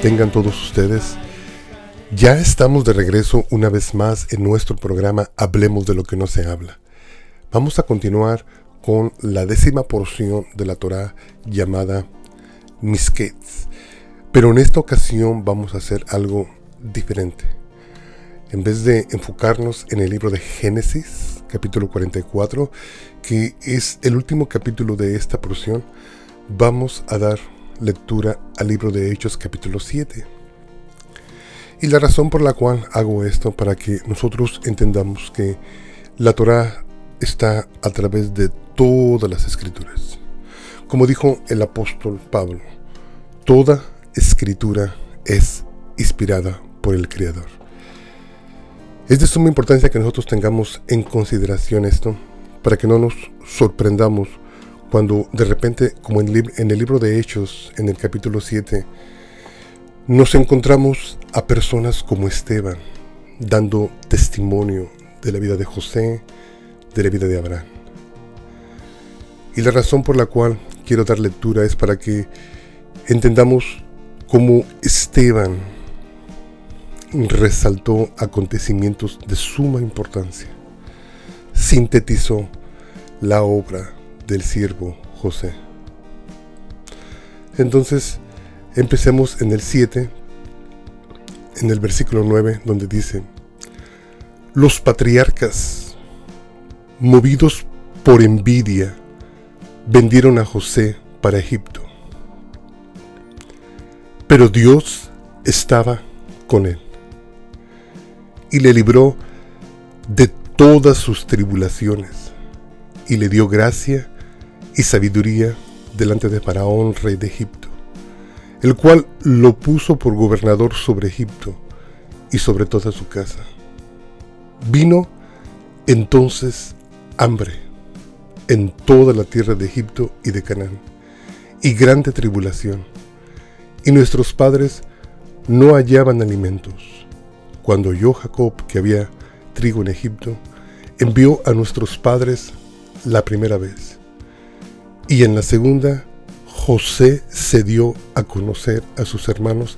Tengan todos ustedes. Ya estamos de regreso una vez más en nuestro programa Hablemos de lo que no se habla. Vamos a continuar con la décima porción de la Torah llamada Misketz. Pero en esta ocasión vamos a hacer algo diferente. En vez de enfocarnos en el libro de Génesis, capítulo 44, que es el último capítulo de esta porción, vamos a dar lectura al libro de Hechos capítulo 7. Y la razón por la cual hago esto para que nosotros entendamos que la Torah está a través de todas las escrituras. Como dijo el apóstol Pablo, toda escritura es inspirada por el Creador. Es de suma importancia que nosotros tengamos en consideración esto para que no nos sorprendamos cuando de repente, como en, el libro de Hechos, en el capítulo 7, nos encontramos a personas como Esteban, dando testimonio de la vida de José, de la vida de Abraham. Y la razón por la cual quiero dar lectura es para que entendamos cómo Esteban resaltó acontecimientos de suma importancia, sintetizó la obra del siervo José. Entonces, empecemos en el 7, en el versículo 9, donde dice, los patriarcas, movidos por envidia, vendieron a José para Egipto. Pero Dios estaba con él y le libró de todas sus tribulaciones y le dio gracia y sabiduría delante de Faraón, rey de Egipto, el cual lo puso por gobernador sobre Egipto y sobre toda su casa. Vino entonces hambre en toda la tierra de Egipto y de Canaán, y grande tribulación, y nuestros padres no hallaban alimentos. Cuando oyó Jacob que había trigo en Egipto, envió a nuestros padres la primera vez y en la segunda, José se dio a conocer a sus hermanos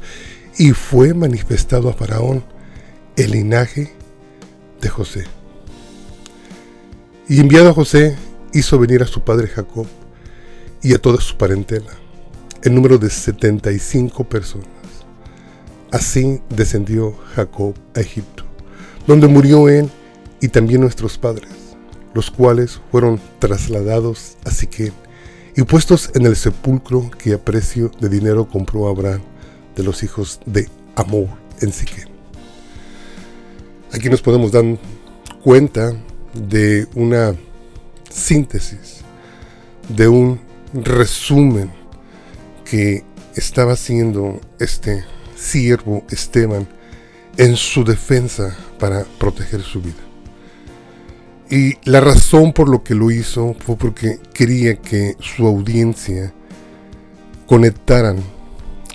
y fue manifestado a Faraón el linaje de José. Y enviado a José, hizo venir a su padre Jacob y a toda su parentela, en número de 75 personas. Así descendió Jacob a Egipto, donde murió él y también nuestros padres, los cuales fueron trasladados a Siquem y puestos en el sepulcro que a precio de dinero compró Abraham de los hijos de Amor en Siquem. Aquí nos podemos dar cuenta de una síntesis, de un resumen que estaba haciendo este siervo Esteban en su defensa para proteger su vida. Y la razón por lo que lo hizo fue porque quería que su audiencia conectaran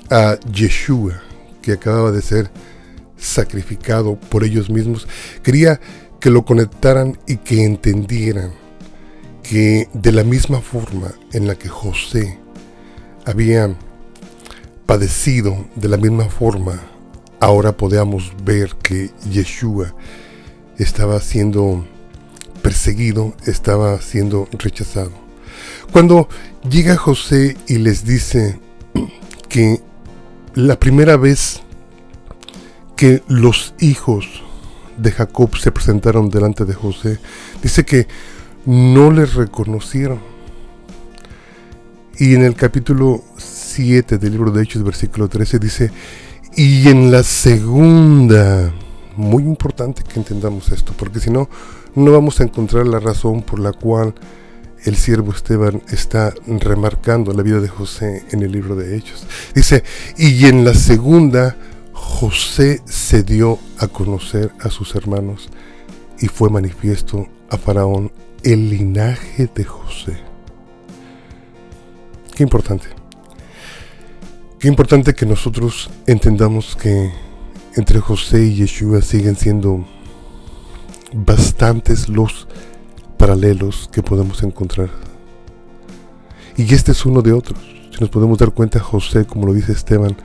a Yeshua, que acababa de ser sacrificado por ellos mismos. Quería que lo conectaran y que entendieran que de la misma forma en la que José había padecido, de la misma forma ahora podemos ver que Yeshua estaba siendo perseguido, estaba siendo rechazado. Cuando llega José y les dice que la primera vez que los hijos de Jacob se presentaron delante de José, dice que no les reconocieron. Y en el capítulo 7 del libro de Hechos, versículo 13, dice, y en la segunda, muy importante que entendamos esto, porque si no, no vamos a encontrar la razón por la cual el siervo Esteban está remarcando la vida de José en el libro de Hechos. Dice, y en la segunda, José se dio a conocer a sus hermanos y fue manifiesto a Faraón el linaje de José. Qué importante. Qué importante que nosotros entendamos que entre José y Yeshua siguen siendo bastantes los paralelos que podemos encontrar. Y este es uno de otros. Si nos podemos dar cuenta, José, como lo dice Esteban,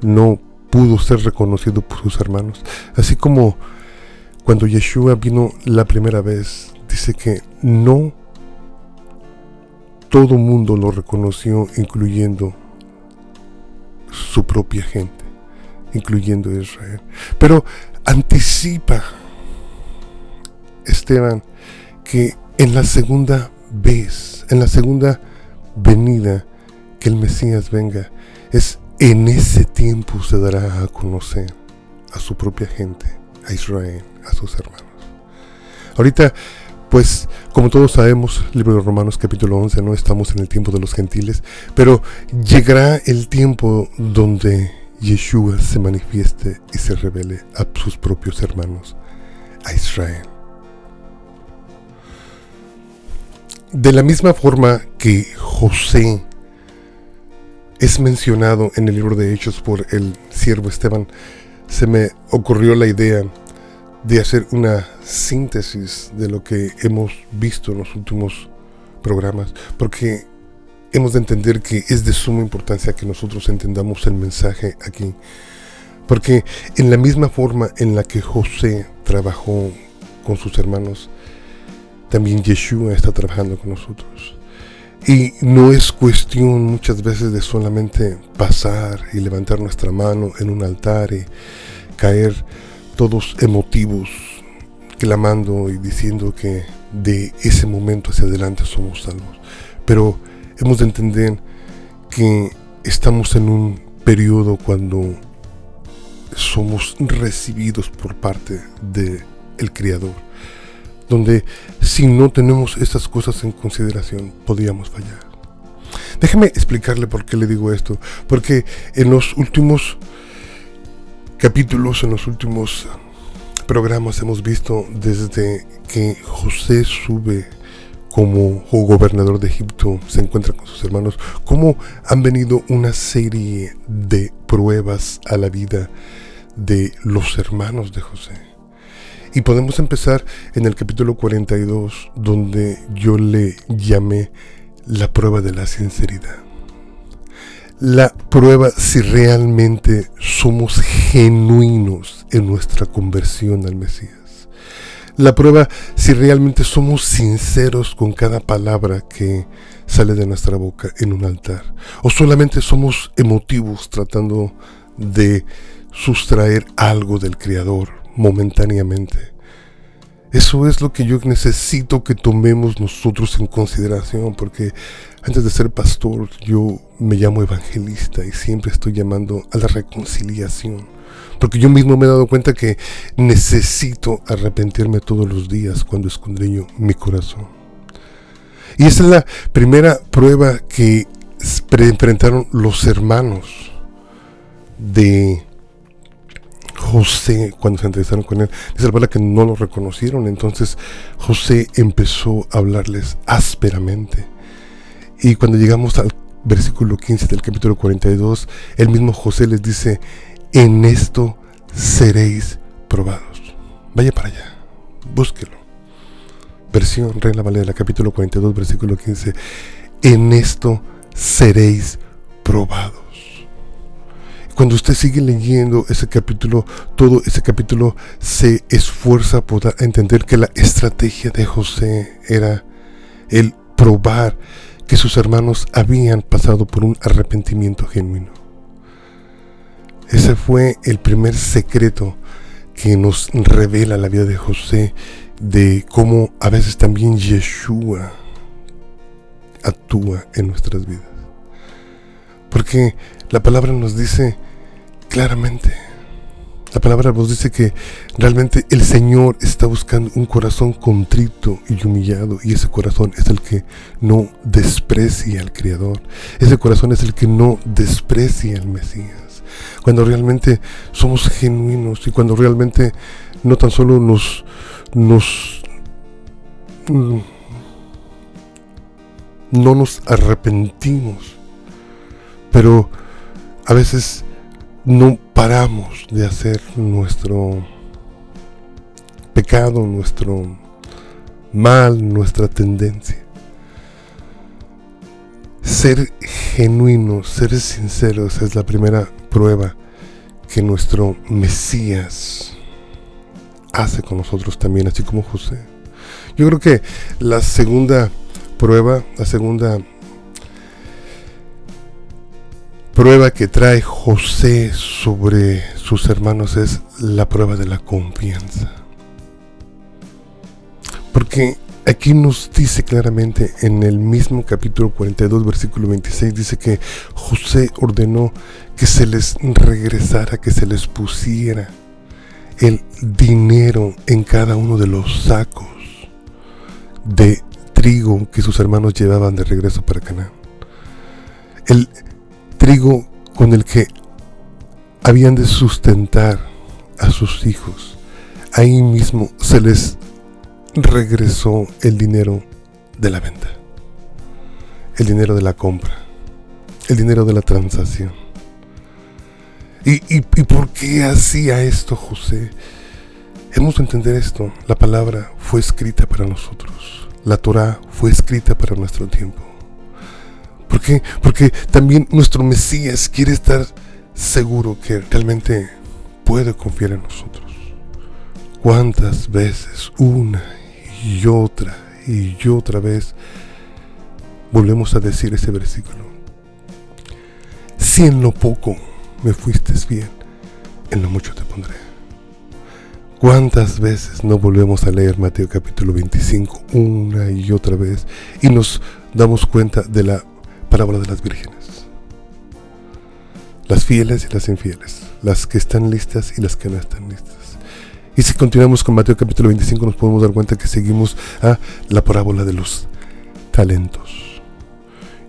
no pudo ser reconocido por sus hermanos. Así como cuando Yeshua vino la primera vez, dice que no todo mundo lo reconoció, incluyendo su propia gente, incluyendo Israel. Pero anticipa Esteban que en la segunda vez, en la segunda venida que el Mesías venga, es en ese tiempo se dará a conocer a su propia gente, a Israel, a sus hermanos. Ahorita, pues, como todos sabemos, libro de Romanos capítulo 11, no estamos en el tiempo de los gentiles, pero llegará el tiempo donde Yeshua se manifieste y se revele a sus propios hermanos, a Israel. De la misma forma que José es mencionado en el libro de Hechos por el siervo Esteban, se me ocurrió la idea de hacer una síntesis de lo que hemos visto en los últimos programas, porque hemos de entender que es de suma importancia que nosotros entendamos el mensaje aquí, porque en la misma forma en la que José trabajó con sus hermanos, también Yeshua está trabajando con nosotros. Y no es cuestión muchas veces de solamente pasar y levantar nuestra mano en un altar y caer todos emotivos, clamando y diciendo que de ese momento hacia adelante somos salvos. Pero hemos de entender que estamos en un periodo cuando somos recibidos por parte del el Creador donde si no tenemos estas cosas en consideración podríamos fallar. Déjeme explicarle por qué le digo esto, porque en los últimos capítulos, en los últimos programas hemos visto desde que José sube como gobernador de Egipto, se encuentra con sus hermanos, cómo han venido una serie de pruebas a la vida de los hermanos de José. Y podemos empezar en el capítulo 42, donde yo le llamé la prueba de la sinceridad. La prueba si realmente somos genuinos en nuestra conversión al Mesías. La prueba si realmente somos sinceros con cada palabra que sale de nuestra boca en un altar. O solamente somos emotivos tratando de sustraer algo del Creador momentáneamente. Eso es lo que yo necesito que tomemos nosotros en consideración, porque antes de ser pastor yo me llamo evangelista y siempre estoy llamando a la reconciliación, porque yo mismo me he dado cuenta que necesito arrepentirme todos los días cuando escondriño mi corazón. Y esa es la primera prueba que enfrentaron los hermanos de José, cuando se entrevistaron con él, dice la palabra que no lo reconocieron. Entonces José empezó a hablarles ásperamente. Y cuando llegamos al versículo 15 del capítulo 42, el mismo José les dice, en esto seréis probados. Vaya para allá, búsquelo. Versión Reina Valera, capítulo 42, versículo 15. En esto seréis probados. Cuando usted sigue leyendo ese capítulo, todo ese capítulo se esfuerza por entender que la estrategia de José era el probar que sus hermanos habían pasado por un arrepentimiento genuino. Ese fue el primer secreto que nos revela la vida de José de cómo a veces también Yeshua actúa en nuestras vidas. Porque la palabra nos dice claramente. La palabra nos dice que realmente el Señor está buscando un corazón contrito y humillado y ese corazón es el que no desprecia al Creador. Ese corazón es el que no desprecia al Mesías. Cuando realmente somos genuinos y cuando realmente no tan solo nos, nos mm, no nos arrepentimos, pero a veces no paramos de hacer nuestro pecado, nuestro mal, nuestra tendencia. Ser genuinos, ser sinceros es la primera prueba que nuestro Mesías hace con nosotros también, así como José. Yo creo que la segunda prueba, la segunda prueba que trae José sobre sus hermanos es la prueba de la confianza. Porque aquí nos dice claramente en el mismo capítulo 42, versículo 26, dice que José ordenó que se les regresara, que se les pusiera el dinero en cada uno de los sacos de trigo que sus hermanos llevaban de regreso para Canaán. El trigo con el que habían de sustentar a sus hijos. Ahí mismo se les regresó el dinero de la venta, el dinero de la compra, el dinero de la transacción. ¿Y, y, por qué hacía esto José? Hemos de entender esto. La palabra fue escrita para nosotros. La Torah fue escrita para nuestro tiempo. ¿Por qué? Porque también nuestro Mesías quiere estar seguro que realmente puede confiar en nosotros. ¿Cuántas veces, una y otra y otra vez, volvemos a decir ese versículo? Si en lo poco me fuiste bien, en lo mucho te pondré. ¿Cuántas veces no volvemos a leer Mateo capítulo 25 una y otra vez y nos damos cuenta de la parábola de las vírgenes? Las fieles y las infieles, las que están listas y las que no están listas. Y si continuamos con Mateo capítulo 25 nos podemos dar cuenta que seguimos a la parábola de los talentos.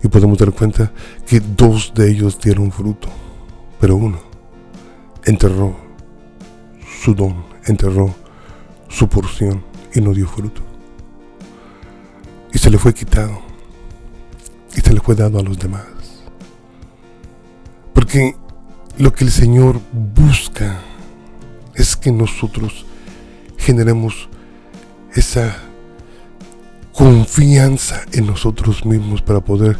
Y podemos dar cuenta que dos de ellos dieron fruto pero uno enterró su don, enterró su porción y no dio fruto. Y se le fue quitado. Y se le fue dado a los demás. Porque lo que el Señor busca es que nosotros generemos esa confianza en nosotros mismos para poder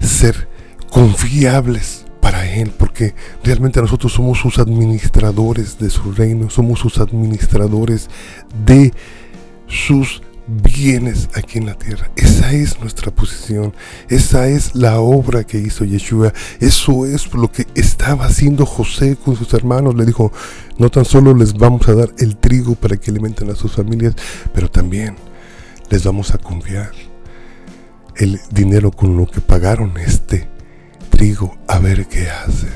ser confiables para Él, porque realmente nosotros somos sus administradores de su reino, somos sus administradores de sus bienes aquí en la tierra. Esa es nuestra posición, esa es la obra que hizo Yeshua, eso es lo que estaba haciendo José con sus hermanos. Le dijo, no tan solo les vamos a dar el trigo para que alimenten a sus familias, pero también les vamos a confiar el dinero con lo que pagaron este a ver qué hace.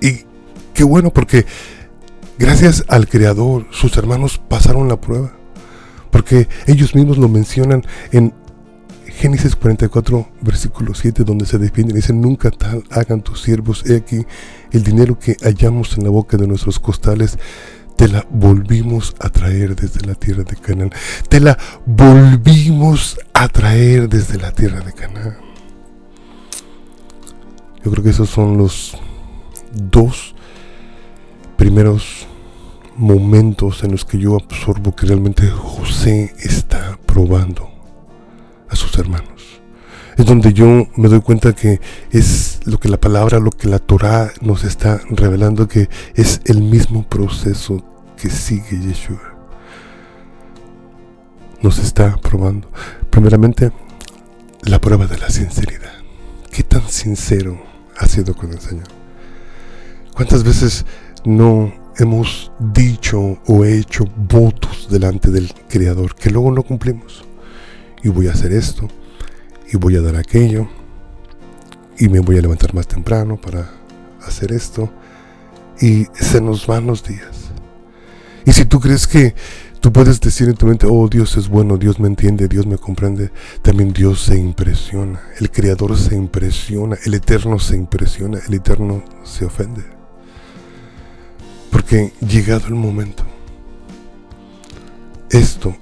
Y qué bueno porque gracias al Creador sus hermanos pasaron la prueba. Porque ellos mismos lo mencionan en Génesis 44, versículo 7, donde se defienden. Dicen, nunca tal hagan tus siervos. He aquí el dinero que hallamos en la boca de nuestros costales. Te la volvimos a traer desde la tierra de Canaán. Te la volvimos a traer desde la tierra de Canaán. Yo creo que esos son los dos primeros momentos en los que yo absorbo que realmente José está probando a sus hermanos. Es donde yo me doy cuenta que es lo que la palabra, lo que la Torah nos está revelando, que es el mismo proceso que sigue Yeshua. Nos está probando. Primeramente, la prueba de la sinceridad. ¿Qué tan sincero ha sido con el Señor. ¿Cuántas veces no hemos dicho o hecho votos delante del Creador que luego no cumplimos? Y voy a hacer esto, y voy a dar aquello, y me voy a levantar más temprano para hacer esto, y se nos van los días. Y si tú crees que Tú puedes decir en tu mente, oh Dios es bueno, Dios me entiende, Dios me comprende. También Dios se impresiona, el Creador se impresiona, el Eterno se impresiona, el Eterno se ofende. Porque llegado el momento, esto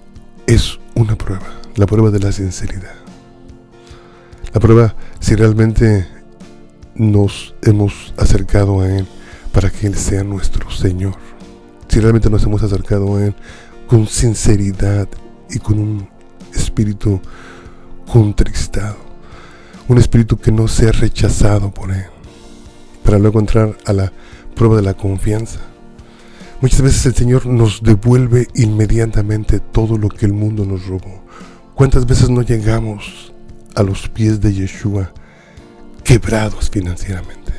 es una prueba, la prueba de la sinceridad. La prueba si realmente nos hemos acercado a Él para que Él sea nuestro Señor. Si realmente nos hemos acercado a Él con sinceridad y con un espíritu contristado. un espíritu que no sea rechazado por Él, para luego entrar a la prueba de la confianza. Muchas veces el Señor nos devuelve inmediatamente todo lo que el mundo nos robó. ¿Cuántas veces no llegamos a los pies de Yeshua quebrados financieramente,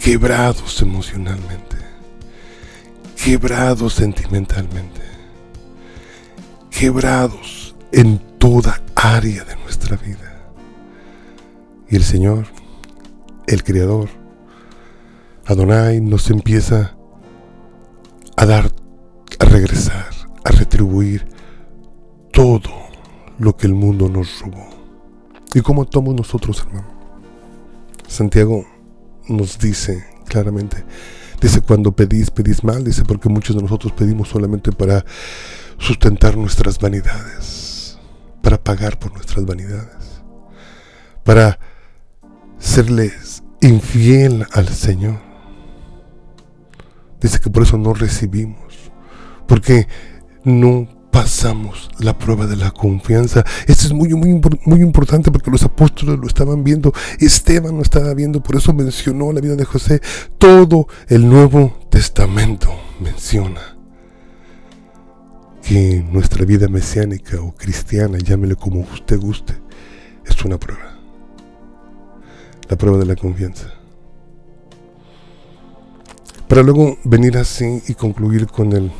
quebrados emocionalmente, quebrados sentimentalmente, quebrados en toda área de nuestra vida? Y el Señor, el Creador, Adonai nos empieza a dar, a regresar, a retribuir todo lo que el mundo nos robó. ¿Y cómo tomamos nosotros, hermano? Santiago nos dice claramente, dice, cuando pedís, pedís mal, dice, porque muchos de nosotros pedimos solamente para sustentar nuestras vanidades, para pagar por nuestras vanidades, para serles infiel al Señor. Dice que por eso no recibimos, porque no pasamos la prueba de la confianza. Esto es muy, muy, muy importante porque los apóstoles lo estaban viendo, Esteban lo estaba viendo, por eso mencionó la vida de José. Todo el Nuevo Testamento menciona que nuestra vida mesiánica o cristiana, llámele como usted guste, es una prueba. La prueba de la confianza para luego venir así y concluir con el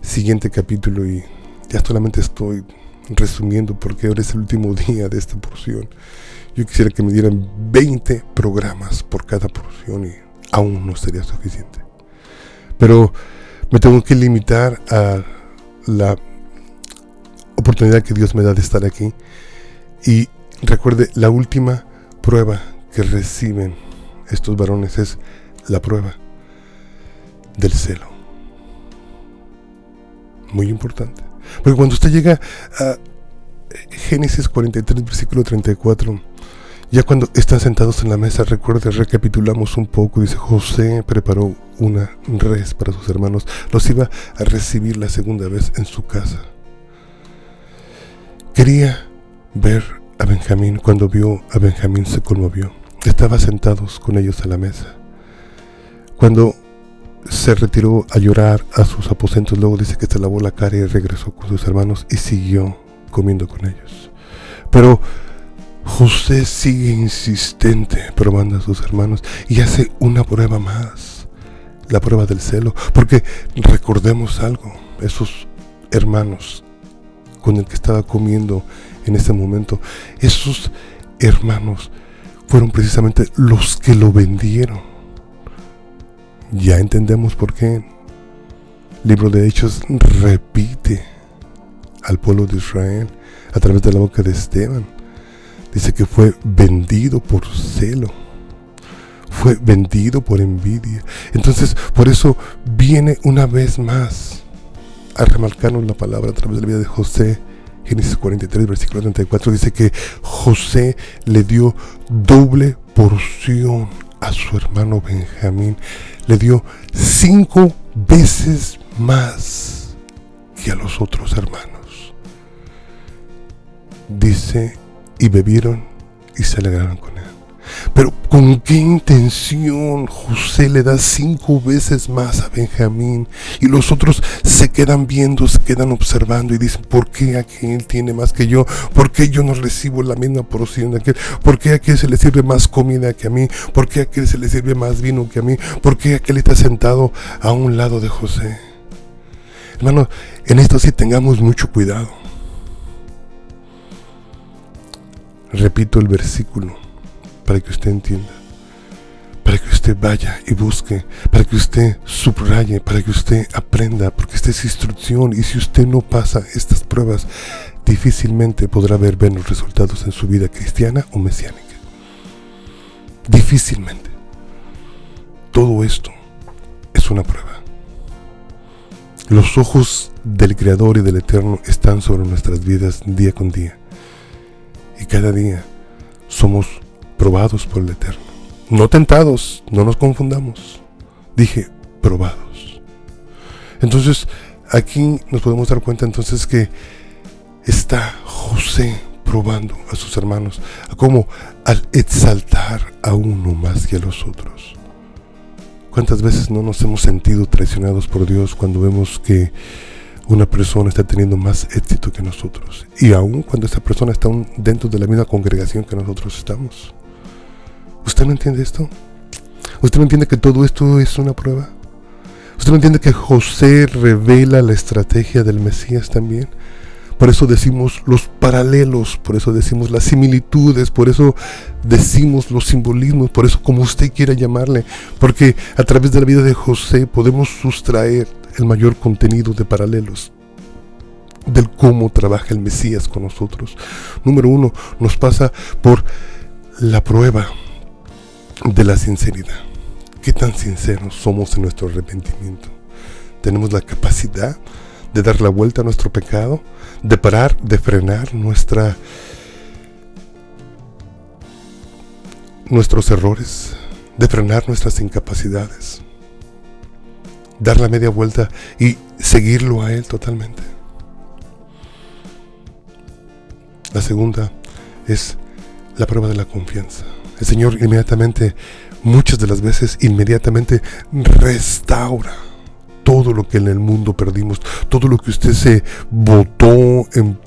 siguiente capítulo y ya solamente estoy resumiendo porque ahora es el último día de esta porción. Yo quisiera que me dieran 20 programas por cada porción y aún no sería suficiente. Pero me tengo que limitar a la oportunidad que Dios me da de estar aquí. Y recuerde, la última prueba que reciben estos varones es la prueba del celo. Muy importante. Porque cuando usted llega a Génesis 43, versículo 34, ya cuando están sentados en la mesa, recuerde, recapitulamos un poco, dice, José preparó una res para sus hermanos, los iba a recibir la segunda vez en su casa. Quería ver a Benjamín, cuando vio a Benjamín se conmovió. Estaba sentados con ellos a la mesa. Cuando se retiró a llorar a sus aposentos, luego dice que se lavó la cara y regresó con sus hermanos y siguió comiendo con ellos. Pero José sigue insistente probando a sus hermanos y hace una prueba más, la prueba del celo, porque recordemos algo, esos hermanos con el que estaba comiendo en ese momento, esos hermanos fueron precisamente los que lo vendieron ya entendemos por qué. Libro de Hechos repite al pueblo de Israel a través de la boca de Esteban. Dice que fue vendido por celo. Fue vendido por envidia. Entonces, por eso viene una vez más a remarcarnos la palabra a través de la vida de José. Génesis 43, versículo 34 dice que José le dio doble porción a su hermano Benjamín le dio cinco veces más que a los otros hermanos. Dice, y bebieron y se alegraron con él. Pero ¿con qué intención José le da cinco veces más a Benjamín? Y los otros se quedan viendo, se quedan observando y dicen, ¿por qué aquel tiene más que yo? ¿Por qué yo no recibo la misma porción de aquel? ¿Por qué a aquel se le sirve más comida que a mí? ¿Por qué a aquel se le sirve más vino que a mí? ¿Por qué aquel está sentado a un lado de José? Hermano, en esto sí tengamos mucho cuidado. Repito el versículo para que usted entienda, para que usted vaya y busque, para que usted subraye, para que usted aprenda, porque esta es instrucción y si usted no pasa estas pruebas, difícilmente podrá ver buenos resultados en su vida cristiana o mesiánica. Difícilmente. Todo esto es una prueba. Los ojos del Creador y del Eterno están sobre nuestras vidas día con día. Y cada día somos probados por el Eterno. No tentados, no nos confundamos. Dije, probados. Entonces, aquí nos podemos dar cuenta entonces que está José probando a sus hermanos, como al exaltar a uno más que a los otros. ¿Cuántas veces no nos hemos sentido traicionados por Dios cuando vemos que una persona está teniendo más éxito que nosotros? Y aún cuando esa persona está dentro de la misma congregación que nosotros estamos. ¿Usted no entiende esto? ¿Usted no entiende que todo esto es una prueba? ¿Usted no entiende que José revela la estrategia del Mesías también? Por eso decimos los paralelos, por eso decimos las similitudes, por eso decimos los simbolismos, por eso como usted quiera llamarle, porque a través de la vida de José podemos sustraer el mayor contenido de paralelos del cómo trabaja el Mesías con nosotros. Número uno, nos pasa por la prueba de la sinceridad. ¿Qué tan sinceros somos en nuestro arrepentimiento? ¿Tenemos la capacidad de dar la vuelta a nuestro pecado? ¿De parar, de frenar nuestra, nuestros errores? ¿De frenar nuestras incapacidades? Dar la media vuelta y seguirlo a Él totalmente. La segunda es la prueba de la confianza. El Señor inmediatamente muchas de las veces inmediatamente restaura todo lo que en el mundo perdimos, todo lo que usted se botó en,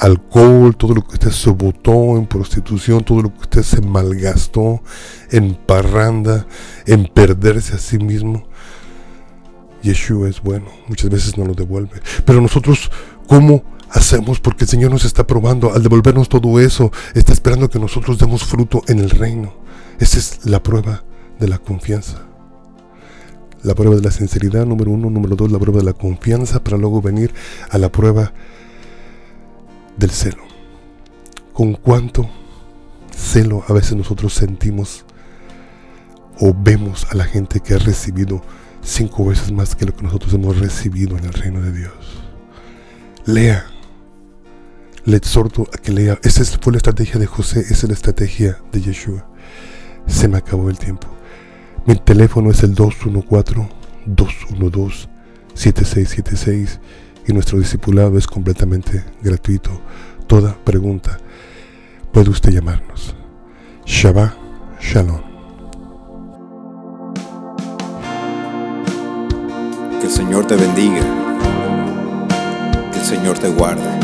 alcohol, todo lo que usted se botó en prostitución, todo lo que usted se malgastó en parranda, en perderse a sí mismo. Yeshua es bueno, muchas veces no lo devuelve. Pero nosotros, ¿cómo hacemos? Porque el Señor nos está probando, al devolvernos todo eso, está esperando que nosotros demos fruto en el reino. Esa es la prueba de la confianza. La prueba de la sinceridad, número uno. Número dos, la prueba de la confianza para luego venir a la prueba del celo. Con cuánto celo a veces nosotros sentimos o vemos a la gente que ha recibido cinco veces más que lo que nosotros hemos recibido en el reino de Dios. Lea. Le exhorto a que lea. Esa fue la estrategia de José, esa es la estrategia de Yeshua se me acabó el tiempo. Mi teléfono es el 214-212-7676 y nuestro discipulado es completamente gratuito. Toda pregunta puede usted llamarnos. Shabbat Shalom. Que el Señor te bendiga. Que el Señor te guarde.